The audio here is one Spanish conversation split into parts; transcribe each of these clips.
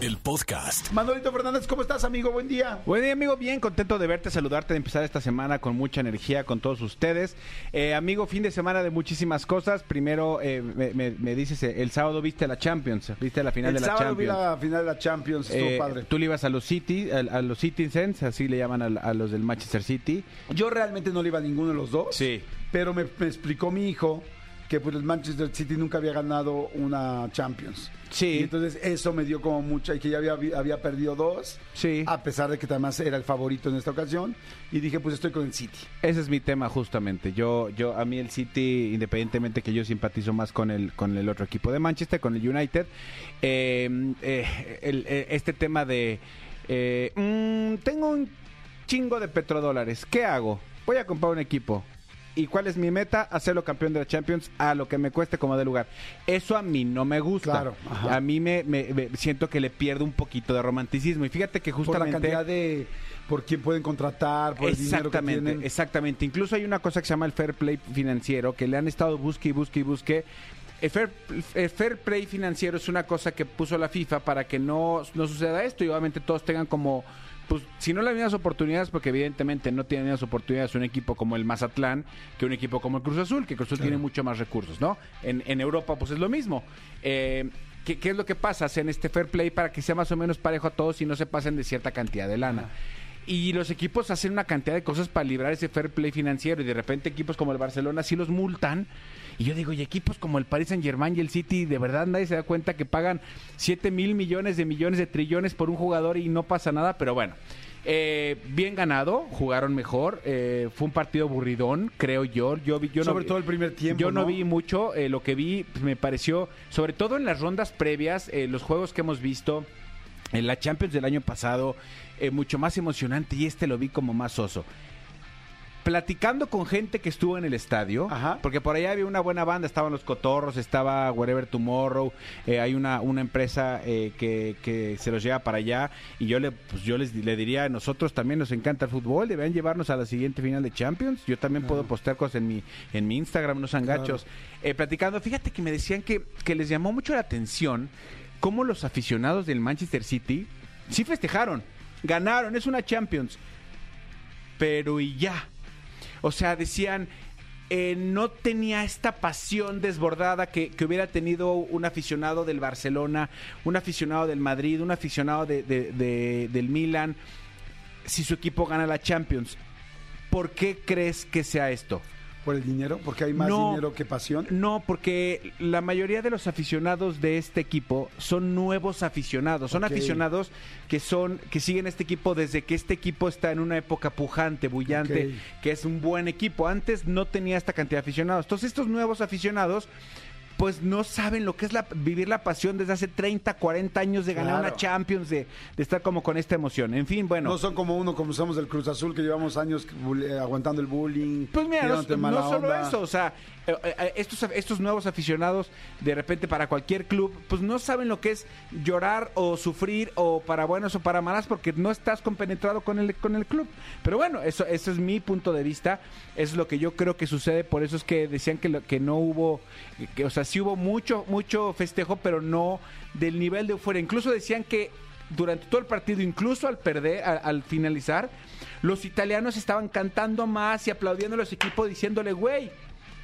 el podcast. Manolito Fernández, ¿cómo estás, amigo? Buen día. Buen día, amigo. Bien contento de verte, saludarte, de empezar esta semana con mucha energía con todos ustedes. Eh, amigo, fin de semana de muchísimas cosas. Primero, eh, me, me- me dices, eh, el sábado viste la Champions, viste la final El de la sábado vi Champions. la final de la Champions, estuvo Eh, padre. Tú le ibas a los City, a, a los Citizens, así le llaman a, a los del Manchester City. Yo realmente no le iba a ninguno de los dos. Sí. Pero me, me explicó mi hijo que pues el Manchester City nunca había ganado una Champions. Sí. Y entonces eso me dio como mucha y que ya había, había perdido dos. Sí. A pesar de que además era el favorito en esta ocasión. Y dije, pues estoy con el City. Ese es mi tema justamente. Yo, yo, a mí el City, independientemente que yo simpatizo más con el, con el otro equipo de Manchester, con el United, eh, eh, el- eh, este tema de, eh, mm, tengo un chingo de petrodólares, ¿qué hago? Voy a comprar un equipo. ¿Y cuál es mi meta? Hacerlo campeón de la Champions a lo que me cueste como de lugar. Eso a mí no me gusta. Claro. A mí me, me- me- siento que le pierdo un poquito de romanticismo. Y fíjate que Por la justamente... cantidad de... Por quién pueden contratar, por el dinero que Exactamente, exactamente. Incluso hay una cosa que se llama el fair play financiero, que le han estado busque y busque y busque. El fair, el fair play financiero es una cosa que puso la FIFA para que no, no suceda esto y obviamente todos tengan como, pues, si no las mismas oportunidades, porque evidentemente no tienen las oportunidades un equipo como el Mazatlán que un equipo como el Cruz Azul, que Cruz Azul tiene mucho más recursos, ¿no? En, en Europa, pues es lo mismo. Eh, ¿qué, qué es lo que pasa? Hacen este fair play para que sea más o menos parejo a todos y no se pasen de cierta cantidad de lana. Y los equipos hacen una cantidad de cosas para librar ese fair play financiero y de repente equipos como el Barcelona sí los multan. Y yo digo, y equipos como el Paris Saint Germain y el City, de verdad nadie se da cuenta que pagan 7 mil millones de millones de trillones por un jugador y no pasa nada, pero bueno. eh, bien ganado, jugaron mejor, eh, fue un partido aburridón, creo yo. yo, vi, yo no Sobre vi- todo el primer tiempo, Yo no, ¿no? vi mucho, eh, lo que vi pues, me pareció, sobre todo en las rondas previas, eh, los juegos que hemos visto, en la Champions del año pasado, eh, mucho más emocionante y este lo vi como más oso. Platicando con gente que estuvo en el estadio, Ajá. porque por allá había una buena banda, estaban los Cotorros, estaba Wherever Tomorrow, eh, hay una, una empresa eh, que, que se los lleva para allá y yo le pues yo les le diría a nosotros también nos encanta el fútbol, deberían llevarnos a la siguiente final de Champions. Yo también puedo postear cosas en mi en mi Instagram, no sean Claro. Eh, platicando, fíjate que me decían que, que les llamó mucho la atención cómo los aficionados del Manchester City sí festejaron, ganaron, es una Champions, pero y ya. O sea, decían, eh, no tenía esta pasión desbordada que, que hubiera tenido un aficionado del Barcelona, un aficionado del Madrid, un aficionado de- de- de- del Milan, si su equipo gana la Champions. ¿Por qué crees que sea esto? Por el dinero, porque hay más No. dinero que pasión. No, porque la mayoría de los aficionados de este equipo son nuevos aficionados, son aficionados que son que siguen este equipo desde que este equipo está en una época pujante, bullante, que es un buen equipo. Antes no tenía esta cantidad de aficionados. Entonces estos nuevos aficionados pues no saben lo que es la, vivir la pasión desde hace 30, 40 años de ganar Claro. una Champions, de, de estar como con esta emoción. En fin, bueno. No son como uno, como somos del Cruz Azul, que llevamos años aguantando el bullying. Pues mira, no, solo onda. eso, o sea, eh, eh, estos, estos nuevos aficionados, de repente para cualquier club, pues no saben lo que es llorar o sufrir o para buenas o para malas porque no estás compenetrado con el, con el club. Pero bueno, eso, eso es mi punto de vista, es lo que yo creo que sucede, por eso es que decían que, lo- que no hubo, que, o sea, sí hubo mucho, mucho festejo, pero no del nivel de euforia. Incluso decían que durante todo el partido, incluso al perder, a- al finalizar, los italianos estaban cantando más y aplaudiendo a los equipos diciéndole, güey,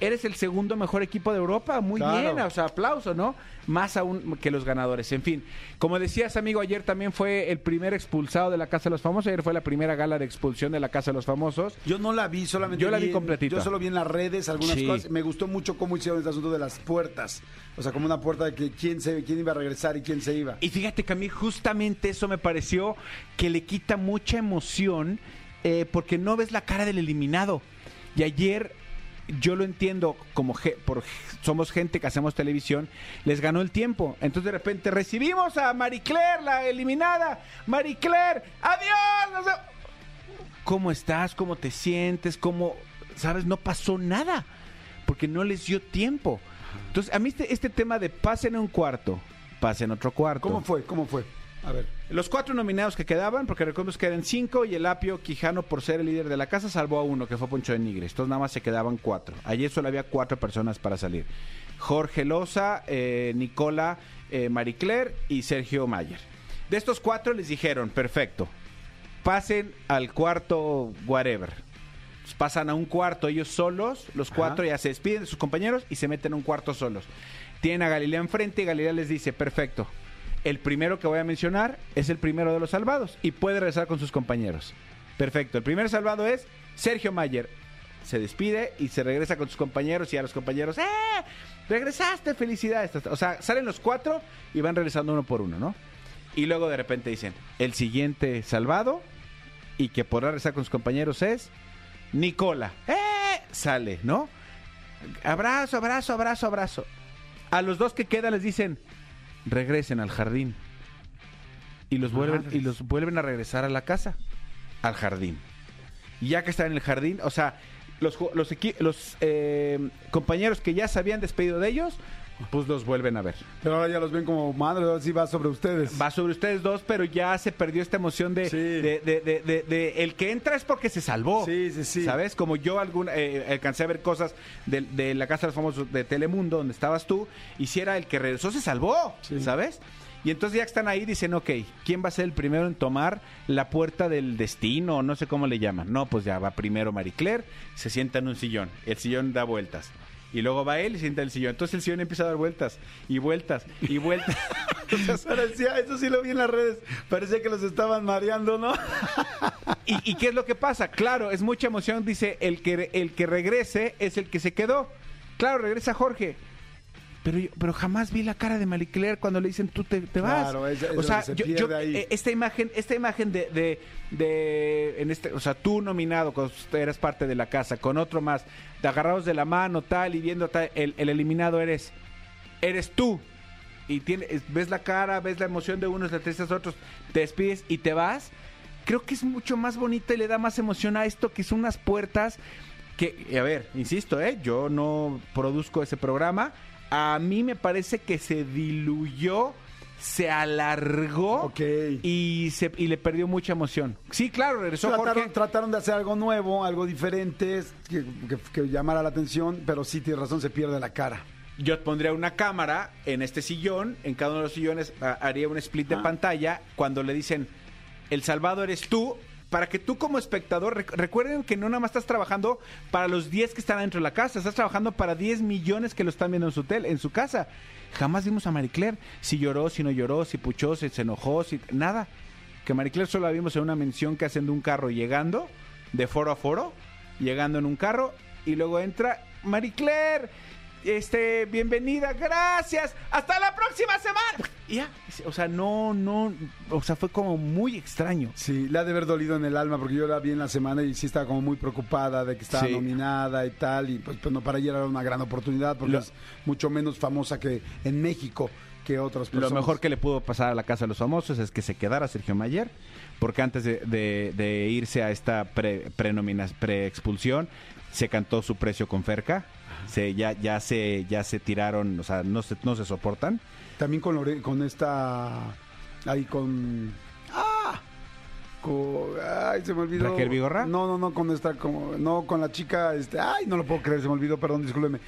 eres el segundo mejor equipo de Europa, muy Claro. bien, o sea, aplauso, ¿no? Más aún que los ganadores. En fin, como decías, amigo, ayer también fue el primer expulsado de la Casa de los Famosos, ayer fue la primera gala de expulsión de la Casa de los Famosos. Yo no la vi, solamente Yo la vi en- completita. Yo solo vi en las redes algunas Sí. cosas. Me gustó mucho cómo hicieron este asunto de las puertas. O sea, como una puerta de que quién, se, quién iba a regresar y quién se iba. Y fíjate que a mí justamente eso me pareció que le quita mucha emoción eh, porque no ves la cara del eliminado. Y ayer yo lo entiendo como ge- por somos gente que hacemos televisión, les ganó el tiempo. Entonces de repente recibimos a Marie Claire, la eliminada. Marie Claire, adiós. no sé- ¿cómo estás? ¿Cómo te sientes? ¿Cómo, sabes? No pasó nada, porque no les dio tiempo. Entonces, a mí este, este tema de pasen a un cuarto, pasen a otro cuarto. ¿Cómo fue? ¿Cómo fue? A ver. Los cuatro nominados que quedaban, porque recordemos que eran cinco y el Apio Quijano, por ser el líder de la casa, salvó a uno, que fue Poncho de Nigres. Entonces nada más se quedaban cuatro. Ayer solo había cuatro personas para salir. Jorge Loza, eh, Nicola eh, Maricler y Sergio Mayer. De estos cuatro les dijeron, perfecto, pasen al cuarto whatever. Entonces, pasan a un cuarto ellos solos, los cuatro ya se despiden de sus compañeros y se meten a un cuarto solos. Tienen a Galilea enfrente y Galilea les dice, perfecto, el primero que voy a mencionar es el primero de los salvados y puede regresar con sus compañeros. Perfecto, el primer salvado es Sergio Mayer. Se despide y se regresa con sus compañeros y a los compañeros, ¡eh! Regresaste, felicidades. O sea, salen los cuatro y van regresando uno por uno, ¿no? Y luego de repente dicen, el siguiente salvado y que podrá regresar con sus compañeros es Nicola. ¡Eh! Sale, ¿no? Abrazo, abrazo, abrazo, abrazo. A los dos que quedan les dicen, regresen al jardín. Y los vuelven, y los vuelven a regresar a la casa, al jardín. Y ya que están en el jardín, o sea, los, los, los eh, compañeros que ya se habían despedido de ellos, pues los vuelven a ver. Pero ahora ya los ven como madre, ahora sí va sobre ustedes. Va sobre ustedes dos, pero ya se perdió esta emoción de, Sí. de, de- de- el que entra es porque se salvó. Sí, sí, sí. ¿Sabes? Como yo alguna, eh, alcancé a ver cosas de, de la Casa de los Famosos de Telemundo, donde estabas tú, y si era el que regresó, se salvó. Sí. ¿Sabes? Y entonces ya que están ahí, dicen, ok, ¿quién va a ser el primero en tomar la puerta del destino? No sé cómo le llaman. No, pues ya va primero Marie Claire, se sienta en un sillón. El sillón da vueltas. Y luego va él y sienta en el sillón. Entonces el sillón empieza a dar vueltas y vueltas y vueltas. Parecía, eso sí lo vi en las redes. Parecía que los estaban mareando, ¿no? ¿Y, y qué es lo que pasa? Claro, es mucha emoción. Dice, el que, el que regrese es el que se quedó. Claro, regresa Jorge. Pero, yo- pero jamás vi la cara de Marie Claire cuando le dicen tú te, te vas. Claro, es- es o sea, se yo- ahí. eh, esta imagen, esta imagen de, de, de- en este, o sea, tú nominado, cuando eras parte de la casa, con otro más, de agarrados de la mano, tal, y viendo tal, el, el eliminado eres, eres tú. Y tiene, es- ves la cara, ves la emoción de unos, la tristeza de otros, te despides y te vas. Creo que es mucho más bonita y le da más emoción a esto que son unas puertas que, a ver, insisto, ¿eh? yo no produzco ese programa. A mí me parece que se diluyó, se alargó y, se, y le perdió mucha emoción. Sí, claro, regresó Trataron, Jorge. trataron de hacer algo nuevo, algo diferente, que, que- que llamara la atención, pero sí, tienes razón, se pierde la cara. Yo pondría una cámara en este sillón, en cada uno de los sillones haría un split de Ah. pantalla cuando le dicen, el salvado eres tú, para que tú como espectador, rec- recuerden que no nada más estás trabajando para los 10 que están dentro de la casa, estás trabajando para 10 millones que lo están viendo en su, tel, en su casa. Jamás vimos a Marie Claire, si lloró, si no lloró, si puchó, si se enojó, si nada. Que Marie Claire solo la vimos en una mención que hacen de un carro llegando, de foro a foro, llegando en un carro, y luego entra Marie Claire, este, bienvenida, gracias, hasta la próxima semana. Y ya, o sea, no, no, o sea, fue como muy extraño. Sí, le ha de haber dolido en el alma porque yo la vi en la semana y sí estaba como muy preocupada de que estaba Sí. nominada y tal. Y pues, pues no, para ella era una gran oportunidad porque Lo- es mucho menos famosa que en México que otras personas. Lo mejor que le pudo pasar a la Casa de los Famosos es que se quedara Sergio Mayer, porque antes de, de- de irse a esta pre, prenomina- pre-expulsión, se cantó su precio con Ferca. Se, ya, ya, se, ya se tiraron, o sea, no se, no se soportan. También con, Lore- con esta. Ahí con. ¡Ah! Con, ay, se me olvidó. ¿Raquel Vigorra? No, no, no, con esta. Como, no, con la chica. Este, ay, no lo puedo creer, se me olvidó, perdón, discúlpeme.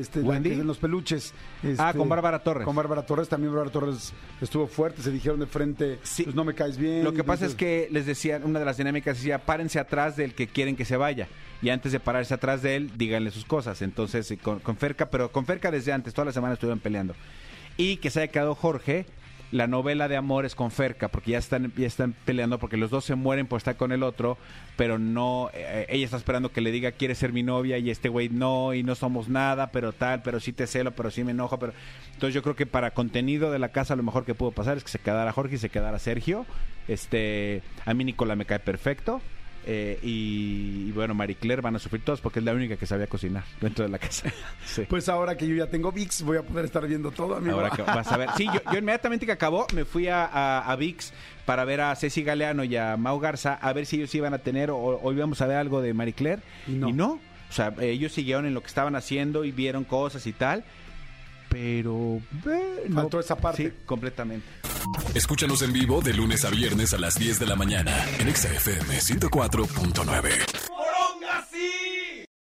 Este, ¿Wendy? en los peluches. Ah, este, con Bárbara Torres. Con Bárbara Torres, también Bárbara Torres estuvo fuerte, se dijeron de frente, Sí. pues no me caes bien. Lo que pasa es que les decía, una de las dinámicas decía, párense atrás del que quieren que se vaya. Y antes de pararse atrás de él, díganle sus cosas. Entonces, eh, con, con Ferca, pero con Ferca desde antes, toda la semana estuvieron peleando. Y que se haya quedado Jorge, la novela de amor es con Ferca, porque ya están, ya están peleando, porque los dos se mueren por estar con el otro, pero no, eh, ella está esperando que le diga, quieres ser mi novia, y este güey no, y no somos nada, pero tal, pero sí te celo, pero sí me enojo, pero... Entonces yo creo que para contenido de la casa lo mejor que pudo pasar es que se quedara Jorge y se quedara Sergio. Este, a mí Nicola me cae perfecto. Eh, y, y bueno, Marie Claire van a sufrir todos porque es la única que sabía cocinar dentro de la casa. Sí. Pues ahora que yo ya tengo VIX, voy a poder estar viendo todo, amigo. Ahora que vas a ver. Sí, yo, yo inmediatamente que acabó me fui a, a, a VIX para ver a Ceci Galeano y a Mau Garza a ver si ellos iban a tener o, o íbamos a ver algo de Marie Claire. Y no. O sea, ellos siguieron en lo que estaban haciendo y vieron cosas y tal. Pero... eh, no. Faltó esa parte. Sí, completamente. Escúchanos en vivo de lunes a viernes a las 10 de la mañana en Exa FM 104.9.